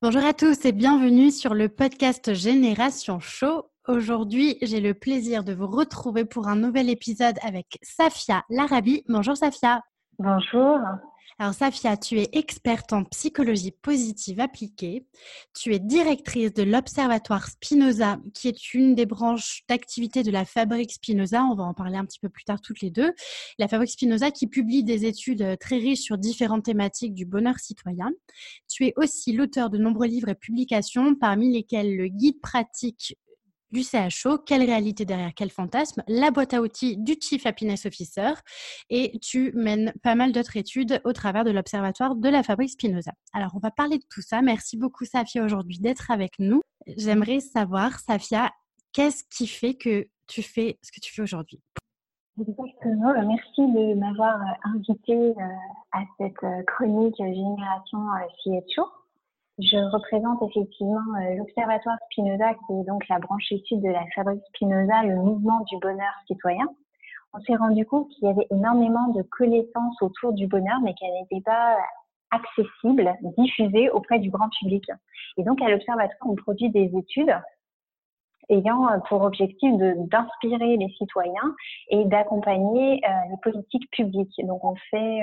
Bonjour à tous et bienvenue sur le podcast Génération Show. Aujourd'hui, j'ai le plaisir de vous retrouver pour un nouvel épisode avec Safia Larabi. Bonjour Safia. Bonjour. Alors Safia, tu es experte en psychologie positive appliquée. Tu es directrice de l'Observatoire Spinoza, qui est une des branches d'activité de la Fabrique Spinoza. On va en parler un petit peu plus tard toutes les deux. La Fabrique Spinoza qui publie des études euh, très riches sur différentes thématiques du bonheur citoyen. Tu es aussi l'auteur de nombreux livres et publications, parmi lesquels le guide pratique du CHO, quelle réalité derrière quel fantasme, la boîte à outils du Chief Happiness Officer et tu mènes pas mal d'autres études au travers de l'Observatoire de la Fabrique Spinoza. Alors, on va parler de tout ça. Merci beaucoup, Safia, aujourd'hui d'être avec nous. J'aimerais savoir, Safia, qu'est-ce qui fait que tu fais ce que tu fais aujourd'hui? Exactement. Merci de m'avoir invité euh, à cette euh, chronique Génération euh, CHO. Je représente effectivement euh, l'Observatoire Spinoza, qui est donc la branche étude de la fabrique Spinoza, le mouvement du bonheur citoyen. On s'est rendu compte qu'il y avait énormément de connaissances autour du bonheur, mais qu'elles n'étaient pas accessibles, diffusées auprès du grand public. Et donc, à l'Observatoire, on produit des études ayant euh, pour objectif d'inspirer les citoyens et d'accompagner euh, les politiques publiques. Donc, on fait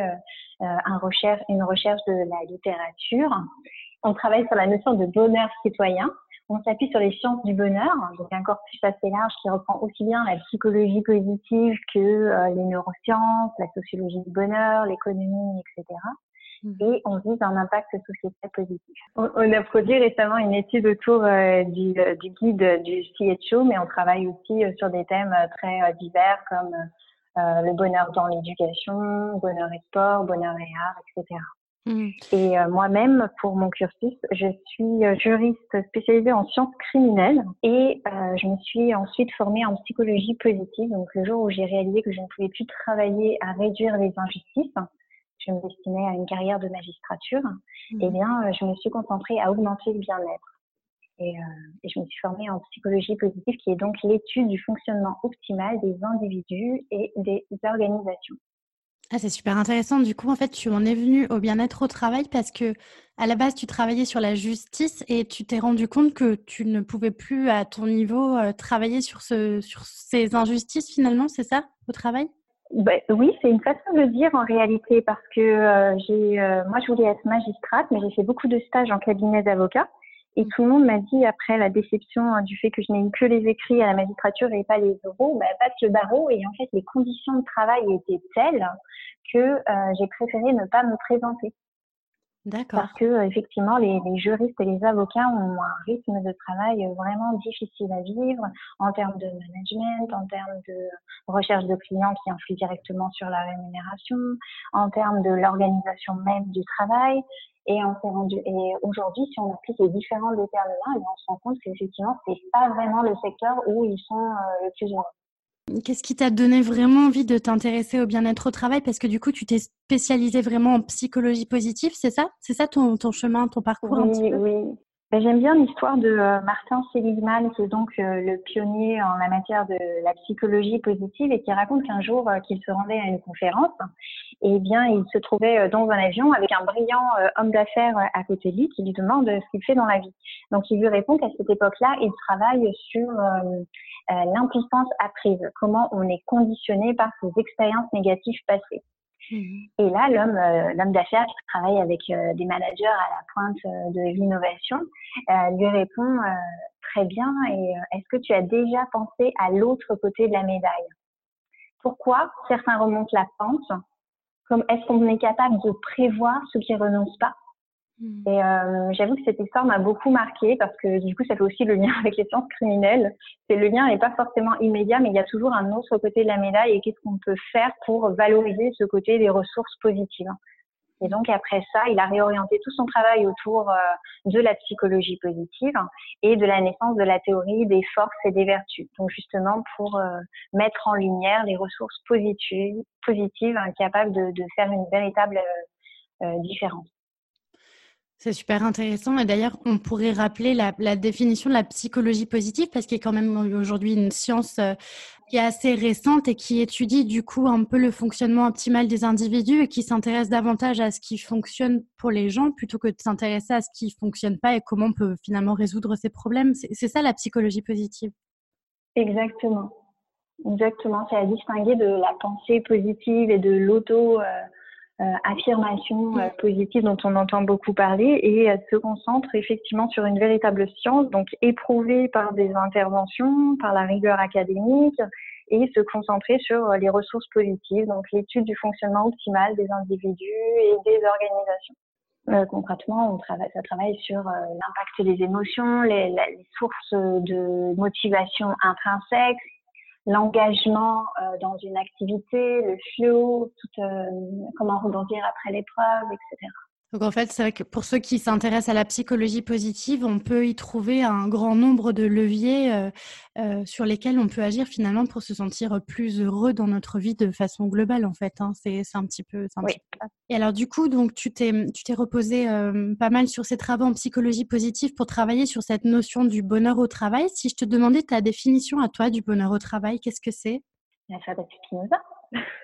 une recherche de la littérature on travaille sur la notion de bonheur citoyen. On s'appuie sur les sciences du bonheur, donc un corpus assez large qui reprend aussi bien la psychologie positive que euh, les neurosciences, la sociologie du bonheur, l'économie, etc. Mmh. Et on vise un impact sociétal positif. On, a produit récemment une étude autour euh, du, euh, du, guide du CHO, mais on travaille aussi sur des thèmes très divers comme le bonheur dans l'éducation, bonheur et sport, bonheur et art, etc. Mmh. Et euh, moi-même, pour mon cursus, je suis euh, juriste spécialisée en sciences criminelles et euh, je me suis ensuite formée en psychologie positive. Donc le jour où j'ai réalisé que je ne pouvais plus travailler à réduire les injustices, je me destinais à une carrière de magistrature, mmh. eh bien, je me suis concentrée à augmenter le bien-être. Et, et, je me suis formée en psychologie positive, qui est donc l'étude du fonctionnement optimal des individus et des organisations. Ah, c'est super intéressant. Du coup, en fait, tu en es venu au bien-être au travail parce que à la base, tu travaillais sur la justice et tu t'es rendu compte que tu ne pouvais plus, à ton niveau, euh, travailler sur, ce, sur ces injustices finalement, c'est ça, au travail? Ben, oui, c'est une façon de dire en réalité parce que euh, j'ai, euh, moi, je voulais être magistrate, mais j'ai fait beaucoup de stages en cabinet d'avocat. Et tout le monde m'a dit, après la déception hein, du fait que je n'ai eu que les écrits à la magistrature et pas les euros, bah, passe le barreau. Et en fait, les conditions de travail étaient telles que euh, j'ai préféré ne pas me présenter. Parce que effectivement, les, les, juristes et les avocats ont un rythme de travail vraiment difficile à vivre en termes de management, en termes de recherche de clients qui influent directement sur la rémunération, en termes de l'organisation même du travail. Et on s'est rendu, et aujourd'hui, si on applique les différents déterminants, eh on se rend compte qu'effectivement, c'est pas vraiment le secteur où ils sont euh, le plus heureux. Qu'est-ce qui t'a donné vraiment envie de t'intéresser au bien-être au travail? Parce que du coup, tu t'es spécialisé vraiment en psychologie positive, c'est ça? C'est ça ton, ton chemin, ton parcours oui, un petit peu? Oui, j'aime bien l'histoire de euh, Martin Seligman, qui est donc euh, le pionnier en la matière de la psychologie positive et qui raconte qu'un jour euh, qu'il se rendait à une conférence, et eh bien, il se trouvait dans un avion avec un brillant homme d'affaires à côté de lui qui lui demande ce qu'il fait dans la vie. Donc, il lui répond qu'à cette époque-là, il travaille sur l'impuissance apprise, comment on est conditionné par ses expériences négatives passées. Et là, l'homme, euh, l'homme d'affaires qui travaille avec euh, des managers à la pointe euh, de l'innovation lui répond très bien. Et est-ce que tu as déjà pensé à l'autre côté de la médaille? Pourquoi certains remontent la pente, est-ce qu'on est capable de prévoir ceux qui renoncent pas? Hmm. Et euh, j'avoue que cette histoire m'a beaucoup marqué parce que du coup, ça fait aussi le lien avec les sciences criminelles. C'est le lien n'est pas forcément immédiat, mais il y a toujours un autre côté de la médaille et qu'est-ce qu'on peut faire pour valoriser ce côté des ressources positives. Et donc après ça, il a réorienté tout son travail autour euh, de la psychologie positive et de la naissance de la théorie des forces et des vertus. Donc justement pour euh, mettre en lumière les ressources positives, positives hein, capables de, de, faire une véritable euh, différence. C'est super intéressant. Et d'ailleurs, on pourrait rappeler la, définition de la psychologie positive parce qu'il y a quand même aujourd'hui une science euh, qui est assez récente et qui étudie du coup un peu le fonctionnement optimal des individus et qui s'intéresse davantage à ce qui fonctionne pour les gens plutôt que de s'intéresser à ce qui fonctionne pas et comment on peut finalement résoudre ces problèmes. C'est ça la psychologie positive. Exactement. Exactement. C'est à distinguer de la pensée positive et de l'auto. Euh, euh, affirmation euh, positive dont on entend beaucoup parler et elle se concentre effectivement sur une véritable science, donc éprouvée par des interventions, par la rigueur académique et se concentrer sur les ressources positives, donc l'étude du fonctionnement optimal des individus et des organisations. Euh, concrètement, on travaille, ça travaille sur euh, l'impact des émotions, les, les, sources de motivation intrinsèques, l'engagement euh, dans une activité, le flow, tout, euh, comment rebondir après l'épreuve, etc. Donc en fait, c'est vrai que pour ceux qui s'intéressent à la psychologie positive, on peut y trouver un grand nombre de leviers euh, euh, sur lesquels on peut agir finalement pour se sentir plus heureux dans notre vie de façon globale en fait. Hein. C'est un petit peu. Un oui. Et alors du coup, donc tu t'es tu t'es reposé euh, pas mal sur ces travaux en psychologie positive pour travailler sur cette notion du bonheur au travail. Si je te demandais ta définition à toi du bonheur au travail, qu'est-ce que c'est? La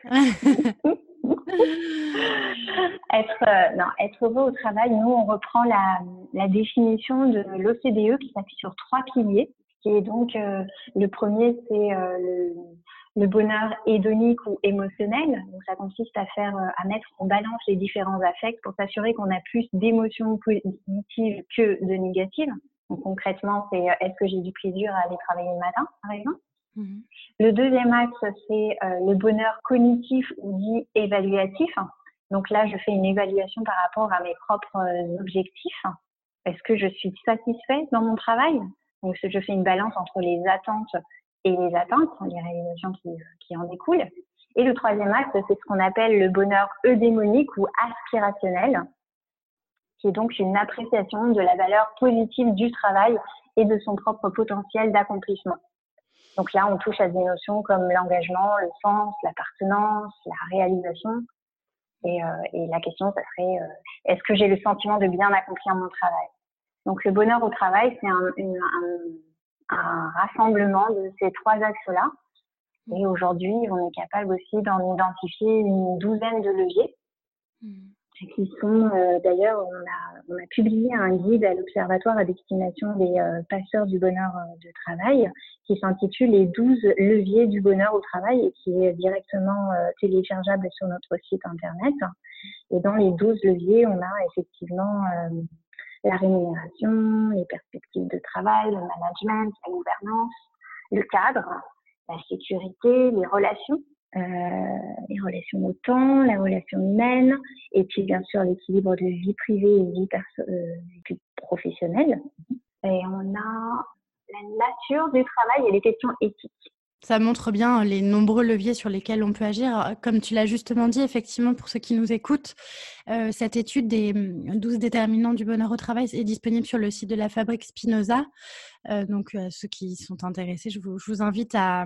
être, euh, non, être heureux au travail, nous, on reprend la, la définition de l'OCDE qui s'appuie sur trois piliers. Qui est donc, euh, le premier, c'est euh, le, le, bonheur hédonique ou émotionnel. Donc, ça consiste à faire, à mettre en balance les différents affects pour s'assurer qu'on a plus d'émotions positives que de négatives. Donc, concrètement, c'est est-ce que j'ai du plaisir à aller travailler le matin, par exemple? Mhm. Le deuxième axe, c'est euh, le bonheur cognitif ou dit évaluatif. Donc là, je fais une évaluation par rapport à mes propres euh, objectifs. Est-ce que je suis satisfait dans mon travail? Donc je fais une balance entre les attentes et les attentes, les réalisations qui, qui en découlent. Et le troisième axe, c'est ce qu'on appelle le bonheur eudémonique ou aspirationnel, qui est donc une appréciation de la valeur positive du travail et de son propre potentiel d'accomplissement. Donc là, on touche à des notions comme l'engagement, le sens, l'appartenance, la réalisation. Et, euh, la question, ça serait, euh, est-ce que j'ai le sentiment de bien accomplir mon travail? Donc le bonheur au travail, c'est un, rassemblement de ces trois axes-là. Et aujourd'hui, on est capable aussi d'en identifier une douzaine de leviers. Qui sont euh, d'ailleurs, on a, on a, publié un guide à l'Observatoire à destination des euh, passeurs du bonheur euh, de travail qui s'intitule Les 12 leviers du bonheur au travail et qui est directement téléchargeable sur notre site internet. Et dans les 12 leviers, on a effectivement la rémunération, les perspectives de travail, le management, la gouvernance, le cadre, la sécurité, les relations les relations au temps, la relation humaine, et puis bien sûr l'équilibre de vie privée et vie, euh, professionnelle. Et on a la nature du travail et les questions éthiques. Ça montre bien les nombreux leviers sur lesquels on peut agir. Comme tu l'as justement dit, effectivement, pour ceux qui nous écoutent, euh, cette étude des 12 déterminants du bonheur au travail est disponible sur le site de la Fabrique Spinoza. Euh, donc, euh, ceux qui sont intéressés, je vous, je vous invite à,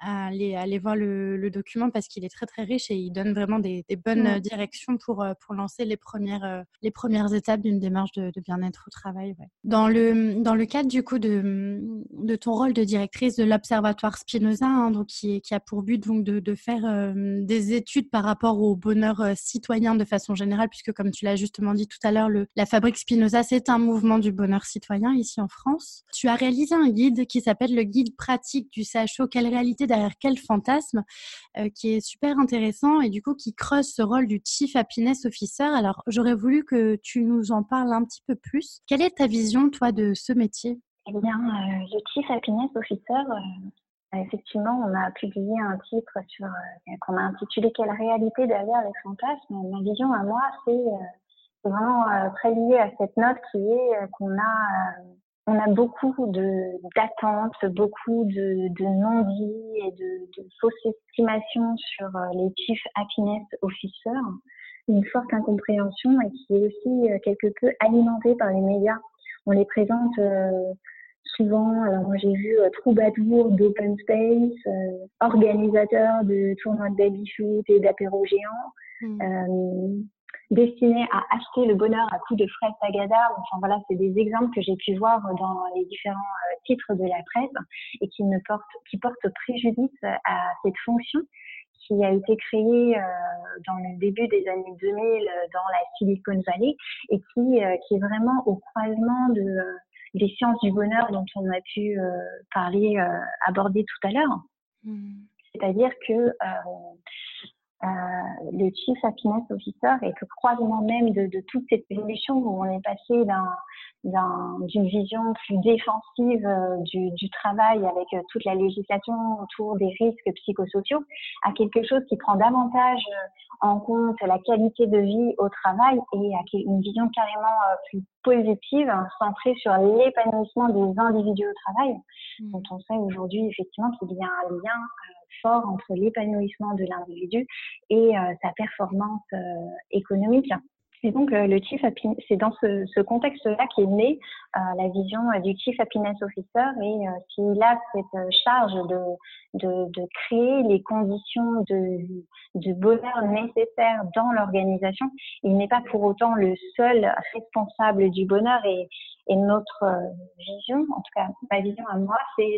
à, aller, aller, voir le, le document parce qu'il est très très riche et il donne vraiment des, des bonnes directions pour, pour lancer les premières, les premières étapes d'une démarche de, de bien-être au travail. Ouais. Dans, le, dans le cadre du coup de, de ton rôle de directrice de l'Observatoire Spinoza, hein, donc qui, qui, a pour but donc de, de faire des études par rapport au bonheur citoyen de façon générale, puisque comme tu l'as justement dit tout à l'heure, la Fabrique Spinoza, c'est un mouvement du bonheur citoyen ici en France. Tu as réalisé un guide qui s'appelle le guide pratique du CHO, quelle réalité derrière quel fantasme, euh, qui est super intéressant et du coup qui creuse ce rôle du Chief Happiness Officer. Alors j'aurais voulu que tu nous en parles un petit peu plus. Quelle est ta vision, toi, de ce métier? Eh bien, euh, le Chief Happiness Officer, euh, Effectivement, on a publié un titre sur qu'on a intitulé Quelle réalité derrière les fantasmes. Ma vision à moi, c'est vraiment très lié à cette note qui est qu'on a on a beaucoup de d'attentes, beaucoup de, de non-dits et de, de, fausses estimations sur euh, les Chief Happiness Officers, une forte incompréhension et qui est aussi euh, quelque peu alimentée par les médias. On les présente euh, souvent, alors moi j'ai vu troubadour d'open space, organisateur de tournois de baby shoot et d'apéro géants. Mmh destiné à acheter le bonheur à coup de frais Sagada. Enfin voilà, c'est des exemples que j'ai pu voir dans les différents euh, titres de la presse et qui ne portent, qui portent préjudice à cette fonction qui a été créée euh, dans le début des années 2000 dans la Silicon Valley et qui, euh, qui est vraiment au croisement de, des sciences du bonheur dont on a pu parler, aborder tout à l'heure. Mmh. C'est-à-dire que euh, le Chief Happiness Officer est le croisement même de, de, toute cette évolution où on est passé d'une vision plus défensive euh, du, du, travail avec euh, toute la législation autour des risques psychosociaux à quelque chose qui prend davantage en compte la qualité de vie au travail et à une vision carrément plus positive, centrée sur l'épanouissement des individus au travail. Mmh. Donc on sait aujourd'hui effectivement qu'il y a un lien fort entre l'épanouissement de l'individu et euh, sa performance euh, économique. Et donc, euh, le Chief c'est dans ce, contexte-là qu'est née la vision du Chief Happiness Officer et s'il a cette charge de, créer les conditions de, bonheur nécessaires dans l'organisation, il n'est pas pour autant le seul responsable du bonheur et notre vision, en tout cas ma vision à moi, c'est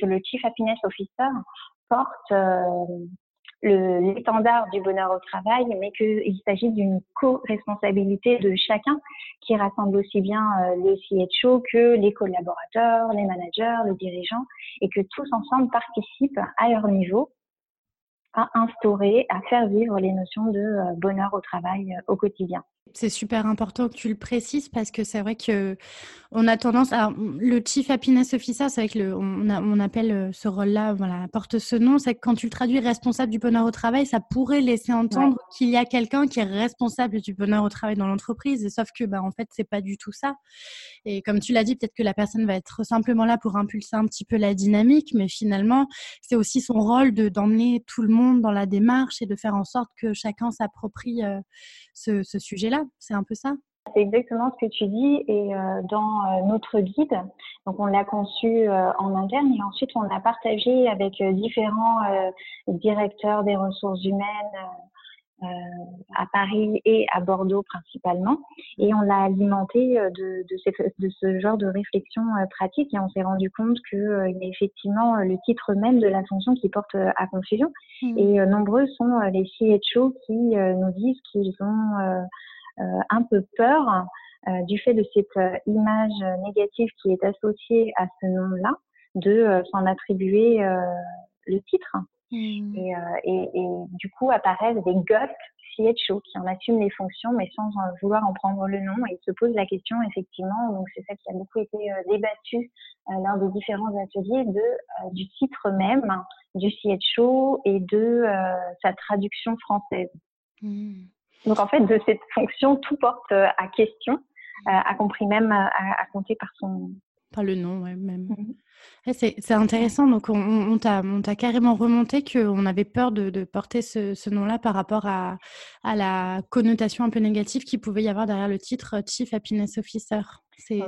que le Chief Happiness Officer porte euh, l'étendard du bonheur au travail, mais qu'il s'agit d'une co-responsabilité de chacun qui rassemble aussi bien euh, le CHO que les collaborateurs, les managers, les dirigeants, et que tous ensemble participent à leur niveau à instaurer, à faire vivre les notions de euh, bonheur au travail au quotidien. C'est super important que tu le précises parce que c'est vrai que on a tendance. Le Chief Happiness Officer, c'est vrai que le, on, on, appelle euh, ce rôle-là, voilà, porte ce nom. C'est que quand tu le traduis responsable du bonheur au travail, ça pourrait laisser entendre qu'il y a quelqu'un qui est responsable du bonheur au travail dans l'entreprise. Sauf que, bah, en fait, c'est pas du tout ça. Et comme tu l'as dit, peut-être que la personne va être simplement là pour impulser un petit peu la dynamique, mais finalement, c'est aussi son rôle de d'emmener tout le monde dans la démarche et de faire en sorte que chacun s'approprie euh, ce, ce sujet-là. C'est un peu ça. C'est exactement ce que tu dis et euh, dans euh, notre guide, donc on l'a conçu euh, en interne et ensuite on l'a partagé avec différents directeurs des ressources humaines à Paris et à Bordeaux principalement. Et on l'a alimenté de, de, ce genre de réflexion pratique et on s'est rendu compte que y a effectivement le titre même de la fonction qui porte à confusion. Mmh. et nombreux sont les CHO qui nous disent qu'ils ont un peu peur euh, du fait de cette euh, image négative qui est associée à ce nom-là, de s'en attribuer le titre. Hmm. Et, et, et, du coup apparaissent des ghosts CHO qui en assument les fonctions mais sans vouloir en prendre le nom et se posent la question effectivement, donc c'est ça qui a beaucoup été débattu lors des différents ateliers de, du titre même du CHO et de sa traduction française. Hmm. Donc en fait, de cette fonction, tout porte euh, à question, euh, à compris même à, à, compter par son... Par le nom, ouais, même. Mhm. c'est intéressant. Donc, on, on t'a carrément remonté qu'on avait peur de, de porter ce, ce nom-là par rapport à, à, la connotation un peu négative qu'il pouvait y avoir derrière le titre Chief Happiness Officer. Oui,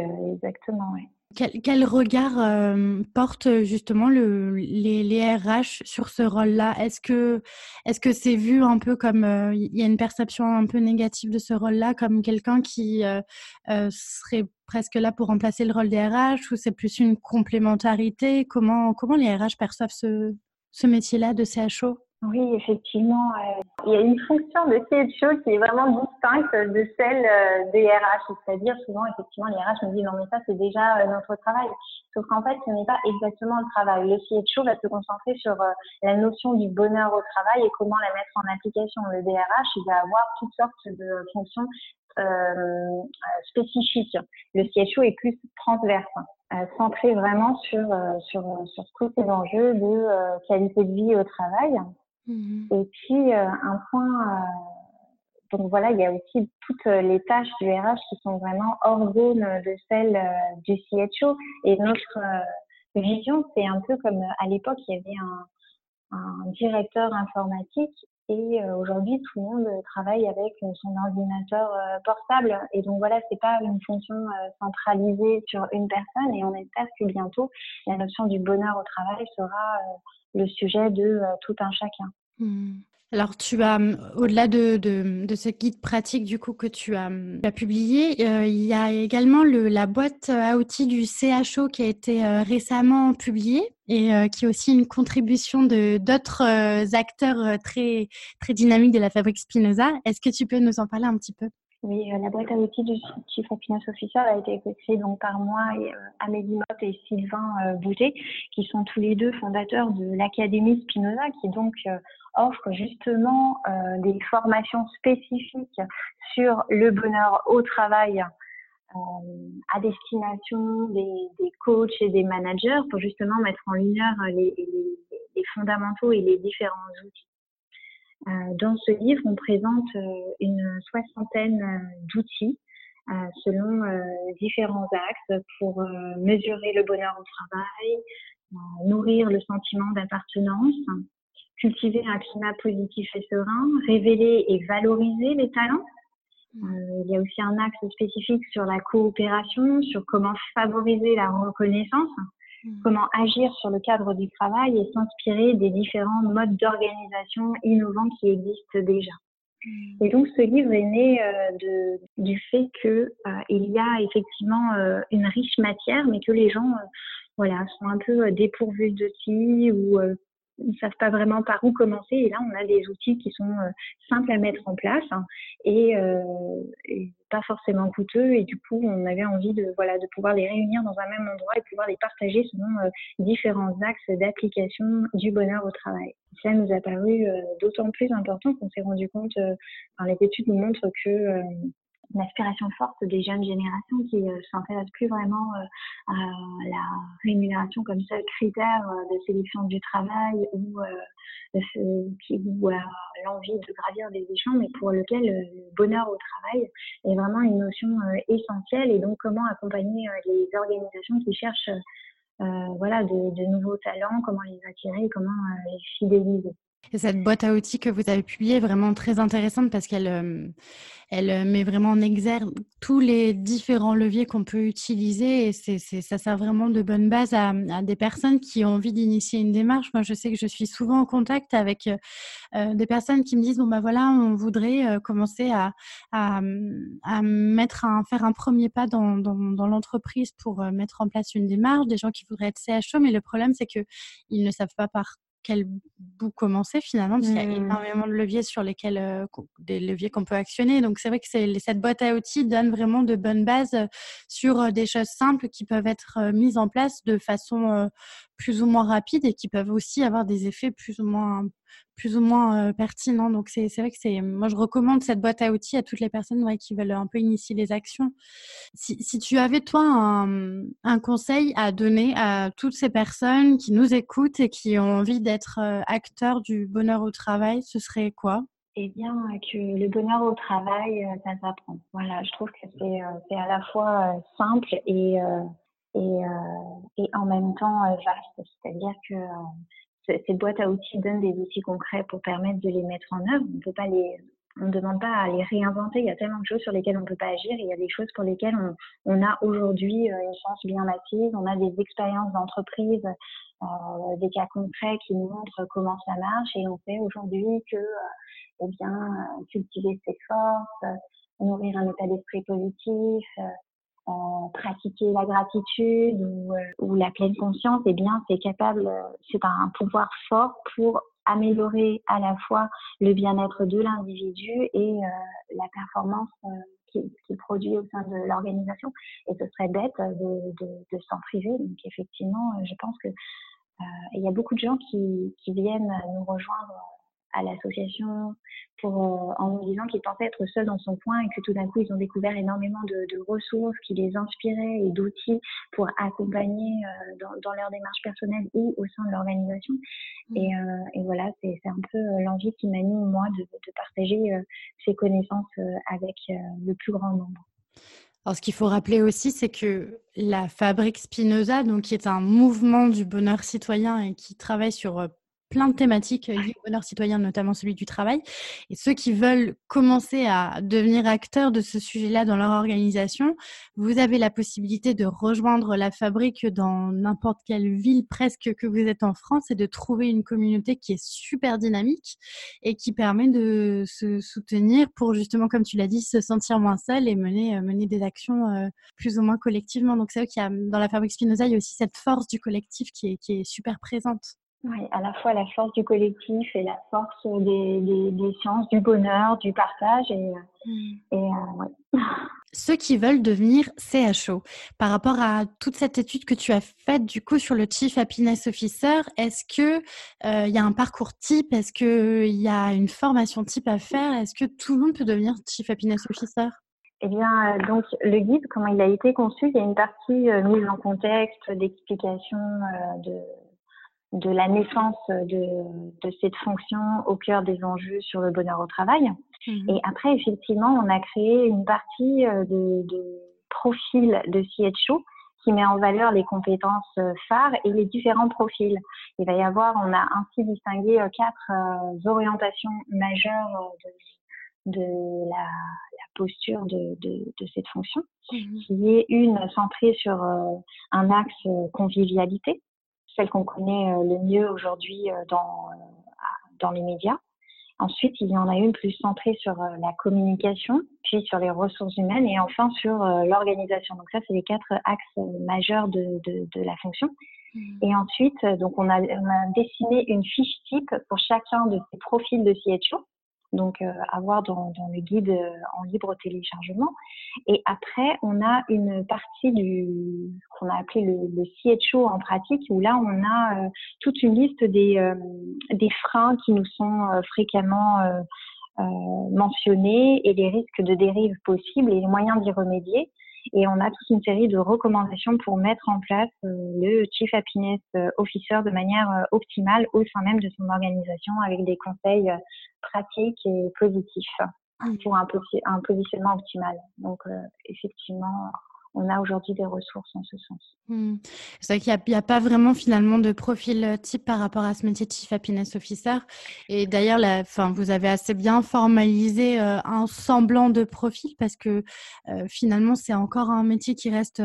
euh, exactement. Ouais. Quel, regard euh, porte justement le, les, les, RH sur ce rôle-là? Est-ce que c'est vu un peu comme euh, il y a une perception un peu négative de ce rôle-là, comme quelqu'un qui euh, serait presque là pour remplacer le rôle des RH, ou c'est plus une complémentarité? Comment les RH perçoivent ce métier-là de CHO oui, effectivement. Euh, il y a une fonction de CHO qui est vraiment distincte de celle euh, des RH. C'est-à-dire, souvent, effectivement, les RH me disent non, mais ça, c'est déjà euh, notre travail. Sauf qu'en fait, ce n'est pas exactement le travail. Le CHO va se concentrer sur la notion du bonheur au travail et comment la mettre en application. Le DRH, il va avoir toutes sortes de fonctions spécifiques. Le CHO est plus transverse. centré vraiment sur, sur, sur tous ces enjeux de qualité de vie au travail. Mmh Et puis, un point donc voilà, il y a aussi toutes les tâches du RH qui sont vraiment hors zone de celles du CHO. Et notre vision, c'est un peu comme à l'époque, il y avait un, un directeur informatique et euh, aujourd'hui tout le monde travaille avec son ordinateur euh, portable et donc voilà c'est pas une fonction euh, centralisée sur une personne et on espère que bientôt la notion du bonheur au travail sera le sujet de tout un chacun. Mmh. Alors, tu as, au-delà de, de, ce guide pratique du coup que tu as, publié, euh, il y a également le, la boîte à outils du CHO qui a été euh, récemment publiée et euh, qui est aussi une contribution de d'autres acteurs très très dynamiques de la fabrique Spinoza. Est-ce que tu peux nous en parler un petit peu? Oui, la boîte à outils du Chief Happiness Officer a été créée donc par moi et Amélie Mott et Sylvain Boutet, qui sont tous les deux fondateurs de l'Académie Spinoza, qui donc offre justement euh, des formations spécifiques sur le bonheur au travail euh, à destination des, des, coachs et des managers pour justement mettre en lumière les, les, les fondamentaux et les différents outils. Euh, dans ce livre, on présente euh, une soixantaine d'outils euh, selon différents axes pour mesurer le bonheur au travail, nourrir le sentiment d'appartenance, cultiver un climat positif et serein, révéler et valoriser les talents. Mm. Euh, il y a aussi un axe spécifique sur la coopération, sur comment favoriser la reconnaissance, mm. comment agir sur le cadre du travail et s'inspirer des différents modes d'organisation innovants qui existent déjà. Mm. Et donc ce livre est né euh, de, du fait que euh, il y a effectivement une riche matière, mais que les gens voilà sont un peu dépourvus d'outils ou ne savent pas vraiment par où commencer. Et là, on a des outils qui sont euh, simples à mettre en place hein, euh, et, pas forcément coûteux. Et du coup, on avait envie de, voilà, de pouvoir les réunir dans un même endroit et pouvoir les partager selon euh, différents axes d'application du bonheur au travail. Ça nous a paru d'autant plus important qu'on s'est rendu compte, enfin, les études nous montrent que aspiration forte des jeunes générations qui ne euh, s'intéressent plus vraiment euh, à la rémunération comme seul critère euh, de sélection du travail ou, à l'envie de gravir des échelons, mais pour lequel le bonheur au travail est vraiment une notion essentielle et donc comment accompagner les organisations qui cherchent voilà, de, nouveaux talents, comment les attirer, comment les fidéliser. Et cette boîte à outils que vous avez publiée est vraiment très intéressante parce qu'elle euh, elle euh, met vraiment en exergue tous les différents leviers qu'on peut utiliser et c'est, ça sert vraiment de bonne base à, des personnes qui ont envie d'initier une démarche. Moi, je sais que je suis souvent en contact avec euh, des personnes qui me disent bon bah voilà, on voudrait commencer à, à, mettre un, faire un premier pas dans, dans, l'entreprise pour mettre en place une démarche. Des gens qui voudraient être CHO, mais le problème c'est que ils ne savent pas par quel bout commencer finalement, parce qu'il y a mmh. énormément de leviers sur lesquels, euh, des leviers qu'on peut actionner. Donc c'est vrai que cette boîte à outils donne vraiment de bonnes bases euh, sur euh, des choses simples qui peuvent être mises en place de façon plus ou moins rapide et qui peuvent aussi avoir des effets plus ou moins plus ou moins euh, pertinent. Donc c'est vrai que c'est moi je recommande cette boîte à outils à toutes les personnes qui veulent un peu initier les actions. Si, si tu avais toi un, conseil à donner à toutes ces personnes qui nous écoutent et qui ont envie d'être euh, acteurs du bonheur au travail, ce serait quoi? Eh bien, que le bonheur au travail, euh, ça s'apprend. Voilà, je trouve que c'est à la fois simple et, et, et en même temps vaste. C'est-à-dire que ces boîtes à outils donnent des outils concrets pour permettre de les mettre en œuvre. On peut pas les, on ne demande pas à les réinventer. Il y a tellement de choses sur lesquelles on ne peut pas agir. Il y a des choses pour lesquelles on, on a aujourd'hui euh, une chance bien assise. On a des expériences d'entreprise, euh, des cas concrets qui nous montrent comment ça marche. Et on sait aujourd'hui que, euh, eh bien, euh, cultiver ses forces, nourrir un état d'esprit positif, pratiquer la gratitude ou, euh, ou, la pleine conscience, eh bien, c'est capable, euh, c'est un pouvoir fort pour améliorer à la fois le bien-être de l'individu et euh, la performance qu'il qui produit au sein de l'organisation. Et ce serait bête de, de, de s'en priver. Donc, effectivement, je pense que il y a beaucoup de gens qui, qui viennent nous rejoindre à l'association pour euh, en disant qu'ils pensaient être seuls dans son coin et que tout d'un coup ils ont découvert énormément de, de, ressources qui les inspiraient et d'outils pour accompagner euh, dans, dans, leur démarche personnelle ou au sein de l'organisation. Mmh. Et, euh, et, voilà, c'est un peu l'envie qui m'anime moi de, de partager ces connaissances avec le plus grand nombre. Alors, ce qu'il faut rappeler aussi, c'est que la Fabrique Spinoza, donc, qui est un mouvement du bonheur citoyen et qui travaille sur plein de thématiques euh, liées au bonheur citoyen, notamment celui du travail. Et ceux qui veulent commencer à devenir acteurs de ce sujet-là dans leur organisation, vous avez la possibilité de rejoindre la fabrique dans n'importe quelle ville presque que vous êtes en France et de trouver une communauté qui est super dynamique et qui permet de se soutenir pour justement, comme tu l'as dit, se sentir moins seul et mener, euh, mener des actions euh, plus ou moins collectivement. Donc c'est vrai qu'il y a dans la fabrique Spinoza, il y a aussi cette force du collectif qui est, qui est super présente. Oui, à la fois la force du collectif et la force des, des, des sciences, du bonheur, du partage. Et, mmh. et euh, ouais. Ceux qui veulent devenir CHO, par rapport à toute cette étude que tu as faite du coup sur le Chief Happiness Officer, est-ce que euh, il y a un parcours type? Est-ce qu'il y a une formation type à faire? Est-ce que tout le monde peut devenir Chief Happiness Officer? Eh bien, euh, donc le guide, comment il a été conçu, il y a une partie euh, mise en contexte, d'explication de de la naissance de, de, cette fonction au cœur des enjeux sur le bonheur au travail. Mhm. Et après, effectivement, on a créé une partie euh, de, de profil de CHO qui met en valeur les compétences euh, phares et les différents profils. Il va y avoir, on a ainsi distingué euh, quatre orientations majeures de, de la, la, posture de, de, de cette fonction, mhm. qui est une centrée sur un axe convivialité, celle qu'on connaît euh, le mieux aujourd'hui euh, dans, euh, dans les médias. Ensuite, il y en a une plus centrée sur la communication, puis sur les ressources humaines et enfin sur l'organisation. Donc ça, c'est les quatre axes majeurs de, de, de la fonction. Mmh. Et ensuite, donc on a, on a, dessiné une fiche type pour chacun de ces profils de CHO donc euh, avoir dans, dans, le guide euh, en libre téléchargement. Et après, on a une partie du qu'on a appelé le, le, CHO en pratique, où là, on a euh, toute une liste des, des freins qui nous sont fréquemment mentionnés et les risques de dérive possibles et les moyens d'y remédier. Et on a toute une série de recommandations pour mettre en place euh, le Chief Happiness euh, Officer de manière euh, optimale au sein même de son organisation avec des conseils pratiques et positifs mmh. pour un, un positionnement optimal. Donc, effectivement, on a aujourd'hui des ressources en ce sens. Hmm. C'est vrai qu'il n'y a, pas vraiment finalement de profil euh, type par rapport à ce métier de Chief Happiness Officer. Et d'ailleurs, vous avez assez bien formalisé euh, un semblant de profil parce que euh, finalement, c'est encore un métier qui reste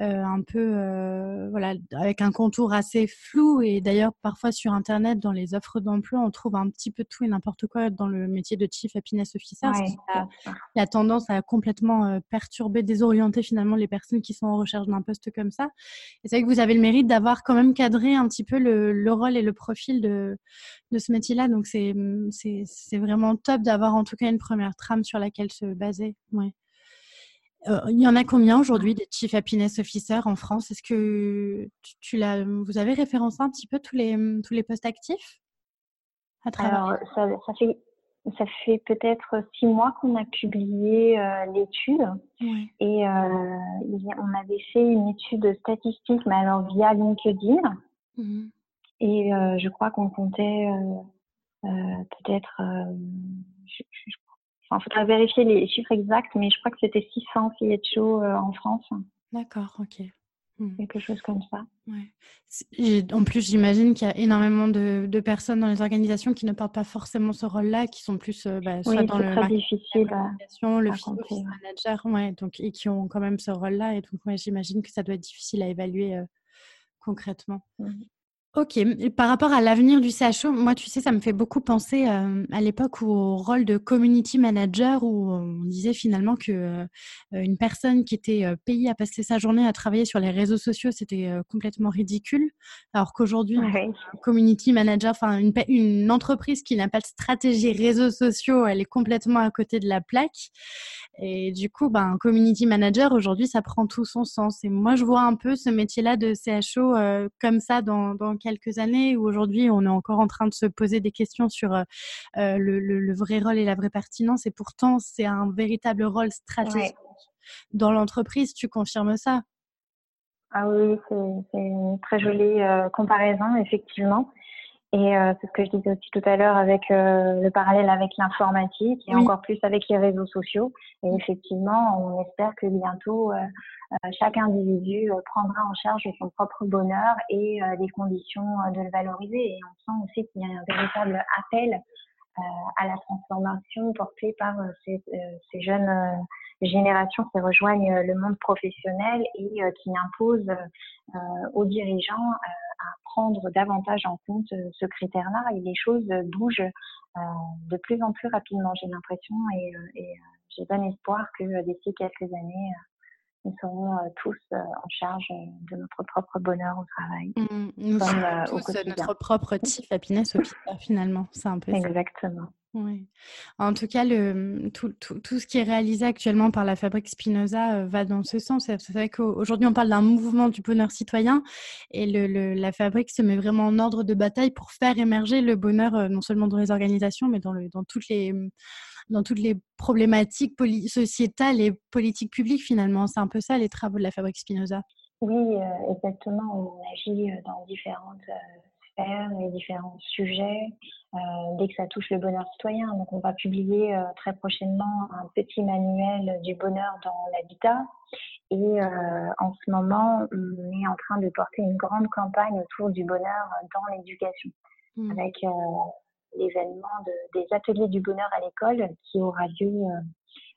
un peu euh, voilà avec un contour assez flou. Et d'ailleurs parfois sur internet dans les offres d'emploi on trouve un petit peu tout et n'importe quoi dans le métier de chief happiness officer qui a, tendance à complètement euh, perturber désorienter finalement les personnes qui sont en recherche d'un poste comme ça. Et c'est vrai que vous avez le mérite d'avoir quand même cadré un petit peu le, le rôle et le profil de, de ce métier là donc c'est c'est vraiment top d'avoir en tout cas une première trame sur laquelle se baser. Ouais euh, il y en a combien aujourd'hui des Chief Happiness Officers en France? Est-ce que tu, l'as, vous avez référencé un petit peu tous les, tous les postes actifs à travers? Alors, ça, ça, fait, ça fait peut-être six mois qu'on a publié euh, l'étude. Et euh, on avait fait une étude statistique, mais alors via LinkedIn. Mmh. Et je crois qu'on comptait peut-être, je, je, il faudra vérifier les chiffres exacts, mais je crois que c'était 600 CHO euh, en France. D'accord, ok. Hmm. Quelque chose comme ça. Ouais. En plus, j'imagine qu'il y a énormément de, personnes dans les organisations qui ne portent pas forcément ce rôle-là, qui sont plus euh, bah, soit dans le difficile le office manager, ouais, donc et qui ont quand même ce rôle-là. Et donc, j'imagine que ça doit être difficile à évaluer euh, concrètement. Mmh. Ok, par rapport à l'avenir du CHO, moi, tu sais, ça me fait beaucoup penser euh, à l'époque au rôle de community manager où on disait finalement que euh, une personne qui était euh, payée à passer sa journée à travailler sur les réseaux sociaux, c'était complètement ridicule. Alors qu'aujourd'hui, community manager, enfin une, une entreprise qui n'a pas de stratégie réseaux sociaux, elle est complètement à côté de la plaque. Et du coup, ben, community manager, aujourd'hui, ça prend tout son sens. Et moi, je vois un peu ce métier-là de CHO comme ça dans, dans quelques années ou aujourd'hui on est encore en train de se poser des questions sur euh, le, vrai rôle et la vraie pertinence et pourtant c'est un véritable rôle stratégique dans l'entreprise. Tu confirmes ça? Ah oui, c'est une très jolie comparaison, effectivement. Et euh, c'est ce que je disais aussi tout à l'heure avec euh, le parallèle avec l'informatique et encore plus avec les réseaux sociaux. Et effectivement, on espère que bientôt, euh, chaque individu prendra en charge son propre bonheur et les conditions de le valoriser. Et on sent aussi qu'il y a un véritable appel à la transformation portée par ces, ces jeunes générations qui rejoignent le monde professionnel et qui imposent aux dirigeants à prendre davantage en compte euh, ce critère-là. Et les choses bougent euh, de plus en plus rapidement, j'ai l'impression, et, euh, j'ai bon espoir que d'ici quelques années, nous serons tous en charge de notre propre bonheur au travail. Mmh, nous sommes tous notre propre type happiness au finalement. C'est un peu Exactement. Oui. En tout cas, le, tout, tout, tout, ce qui est réalisé actuellement par la fabrique Spinoza euh, va dans ce sens. C'est vrai qu'aujourd'hui, on parle d'un mouvement du bonheur citoyen et le, la fabrique se met vraiment en ordre de bataille pour faire émerger le bonheur, euh, non seulement dans les organisations, mais dans, toutes, les, dans toutes les problématiques sociétales et politiques publiques, finalement. C'est un peu ça, les travaux de la fabrique Spinoza. Oui, euh, exactement. On agit dans différentes les différents sujets, euh, dès que ça touche le bonheur citoyen. Donc on va publier euh, très prochainement un petit manuel du bonheur dans l'habitat. Et euh, en ce moment, on est en train de porter une grande campagne autour du bonheur dans l'éducation, mmh. avec l'événement des ateliers du bonheur à l'école qui aura lieu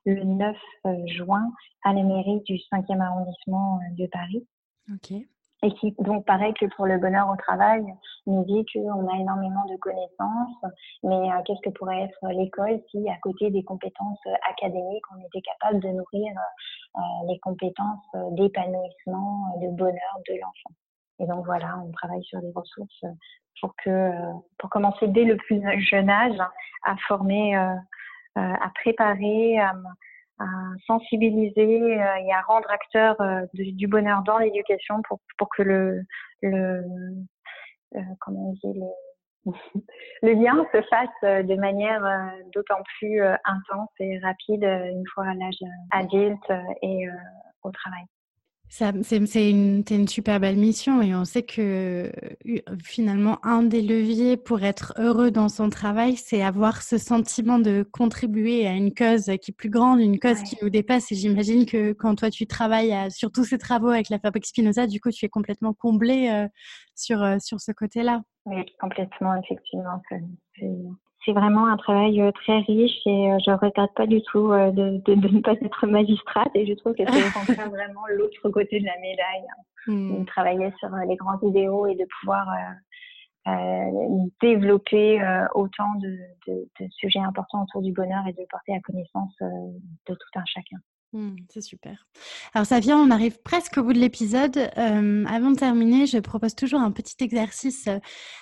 le 9 juin à la mairie du 5e arrondissement de Paris. Ok. Et qui, donc, pareil que pour le bonheur au travail, nous dit qu'on a énormément de connaissances, mais euh, qu'est-ce que pourrait être l'école si, à côté des compétences académiques, on était capable de nourrir euh, les compétences d'épanouissement, de bonheur de l'enfant? Et donc, voilà, on travaille sur des ressources pour que, pour commencer dès le plus jeune âge à former, euh, à préparer, à, à sensibiliser euh, et à rendre acteur euh, du bonheur dans l'éducation pour, pour que le, le euh, comment dit, le, le lien se fasse de manière d'autant plus intense et rapide une fois à l'âge adulte et au travail. C'est une, une, super belle mission et on sait que finalement, un des leviers pour être heureux dans son travail, c'est avoir ce sentiment de contribuer à une cause qui est plus grande, une cause qui nous dépasse. Et j'imagine que quand toi, tu travailles sur tous ces travaux avec la fabrique Spinoza, du coup, tu es complètement comblé euh, sur, euh, sur ce côté-là. Oui, complètement, effectivement c'est vraiment un travail euh, très riche et euh, je ne regrette pas du tout euh, de, ne pas être magistrate et je trouve que c'est vraiment l'autre côté de la médaille. Hein. De travailler sur les grands idéaux et de pouvoir développer autant de, de, sujets importants autour du bonheur et de porter à connaissance de tout un chacun. Mmh, c'est super. Alors vient, on arrive presque au bout de l'épisode. avant de terminer, je propose toujours un petit exercice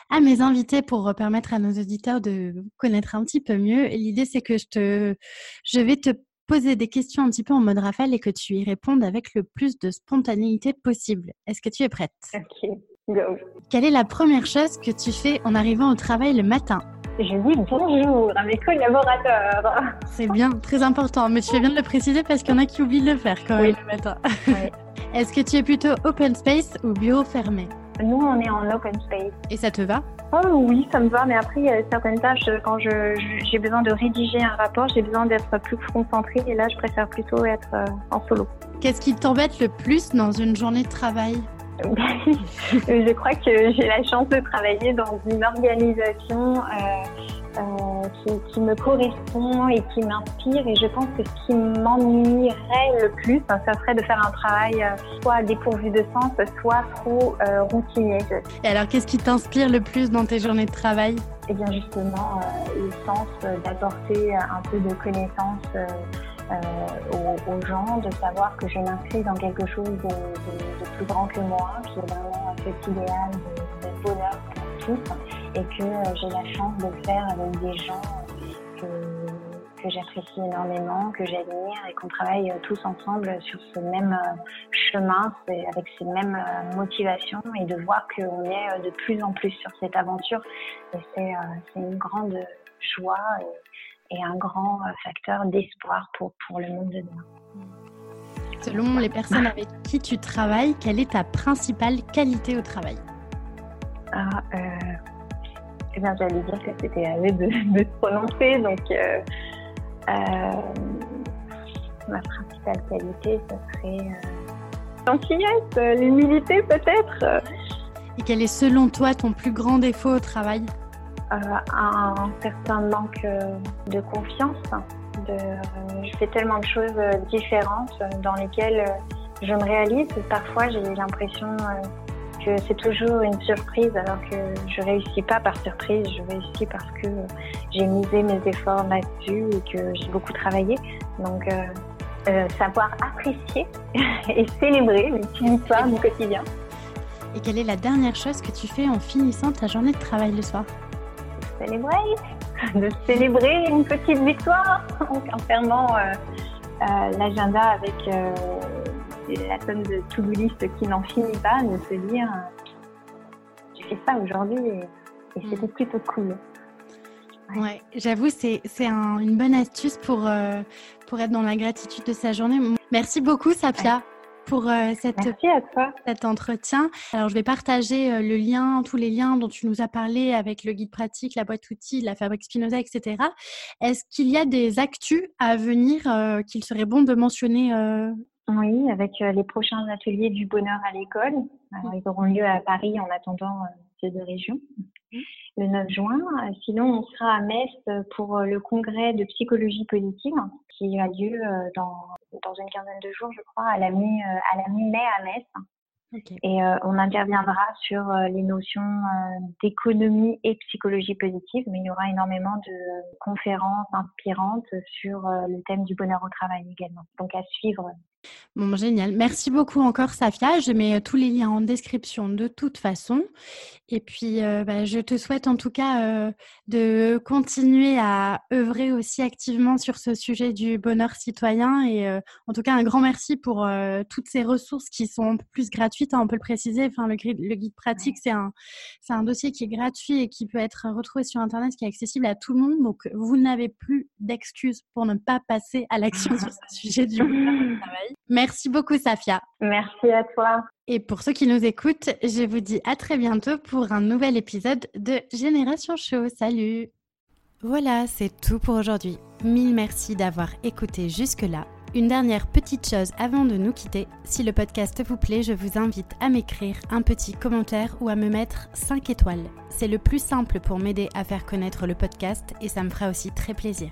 à mes invités pour permettre à nos auditeurs de connaître un petit peu mieux. Et l'idée, c'est que je, te, je vais te poser des questions un petit peu en mode rafale et que tu y répondes avec le plus de spontanéité possible. Est-ce que tu es prête? Ok, go. Quelle est la première chose que tu fais en arrivant au travail le matin? Je dis bonjour à mes collaborateurs. C'est bien, très important. Mais tu fais bien de le préciser parce qu'il y en a qui oublient de le faire quand même le matin. Est-ce que tu es plutôt open space ou bureau fermé? Nous, on est en open space. Et ça te va? Oh oui, ça me va. Mais après, il y a certaines tâches, quand j'ai besoin de rédiger un rapport, j'ai besoin d'être plus concentrée. Et là, je préfère plutôt être euh, en solo. Qu'est-ce qui t'embête le plus dans une journée de travail? je crois que j'ai la chance de travailler dans une organisation euh, euh, qui, me correspond et qui m'inspire. Et je pense que ce qui m'ennuierait le plus, hein, ça serait de faire un travail euh, soit dépourvu de sens, soit trop routinier. Et alors, qu'est-ce qui t'inspire le plus dans tes journées de travail? Eh bien, justement, le sens d'apporter un peu de connaissances euh, aux, gens de savoir que je m'inscris dans quelque chose de, plus grand que moi, qui est vraiment cet idéal de, bonheur pour tous, et que euh, j'ai la chance de le faire avec des gens que, j'apprécie énormément, que j'admire et qu'on travaille euh, tous ensemble sur ce même chemin, avec ces mêmes motivations et de voir qu'on est de plus en plus sur cette aventure. C'est une grande joie et un grand facteur d'espoir pour, pour le monde de demain. Selon les personnes avec qui tu travailles, quelle est ta principale qualité au travail? Ah, euh, eh bien, j'allais dire que c'était à eux de, de, se prononcer. Donc, euh, euh, ma principale qualité, ce serait euh, gentillesse, l'humilité peut-être. Et quel est selon toi ton plus grand défaut au travail? Un certain manque de confiance. De, je fais tellement de choses différentes dans lesquelles je me réalise. Parfois, j'ai l'impression c'est toujours une surprise alors que je réussis pas par surprise, je réussis parce que j'ai misé mes efforts là-dessus et que j'ai beaucoup travaillé. Donc, euh, euh, savoir apprécier et célébrer les petites victoires du quotidien. Et quelle est la dernière chose que tu fais en finissant ta journée de travail le soir? Célébrer, de célébrer une petite victoire en fermant euh, l'agenda avec c'est la tonne de to-do list qui n'en finit pas, de se dire j'ai fait ça aujourd'hui et, c'était mm. plutôt cool. Ouais, j'avoue, c'est, c'est une bonne astuce pour, euh, pour être dans la gratitude de sa journée. Merci beaucoup, Safia. Pour euh, cette, Merci à toi. cet entretien. Alors, je vais partager euh, le lien, tous les liens dont tu nous as parlé avec le guide pratique, la boîte outils, la fabrique Spinoza, etc. Est-ce qu'il y a des actus à venir qu'il serait bon de mentionner oui, avec euh, les prochains ateliers du bonheur à l'école. ils auront lieu à Paris en attendant euh, ceux de région mmh. Le 9 juin. Euh, sinon, on sera à Metz pour le congrès de psychologie positive qui a lieu dans, dans une quinzaine de jours, je crois, à la mi-mai à, la mi à Metz. Et on interviendra sur les notions d'économie et psychologie positive, mais il y aura énormément de conférences inspirantes sur le thème du bonheur au travail également. Donc à suivre Bon, génial. Merci beaucoup encore, Safia. Je mets euh, tous les liens en description de toute façon. Et puis, euh, bah, je te souhaite en tout cas euh, de continuer à œuvrer aussi activement sur ce sujet du bonheur citoyen. Et en tout cas, un grand merci pour toutes ces ressources qui sont plus gratuites, hein, on peut le préciser. Enfin, le, le guide pratique, c'est un, dossier qui est gratuit et qui peut être retrouvé sur Internet, qui est accessible à tout le monde. Donc, vous n'avez plus d'excuses pour ne pas passer à l'action sur ce sujet du bonheur travail. Merci beaucoup, Safia. Merci à toi. Et pour ceux qui nous écoutent, je vous dis à très bientôt pour un nouvel épisode de Génération Show. Salut Voilà, c'est tout pour aujourd'hui. Mille merci d'avoir écouté jusque-là. Une dernière petite chose avant de nous quitter. Si le podcast vous plaît, je vous invite à m'écrire un petit commentaire ou à me mettre 5 étoiles. C'est le plus simple pour m'aider à faire connaître le podcast et ça me fera aussi très plaisir.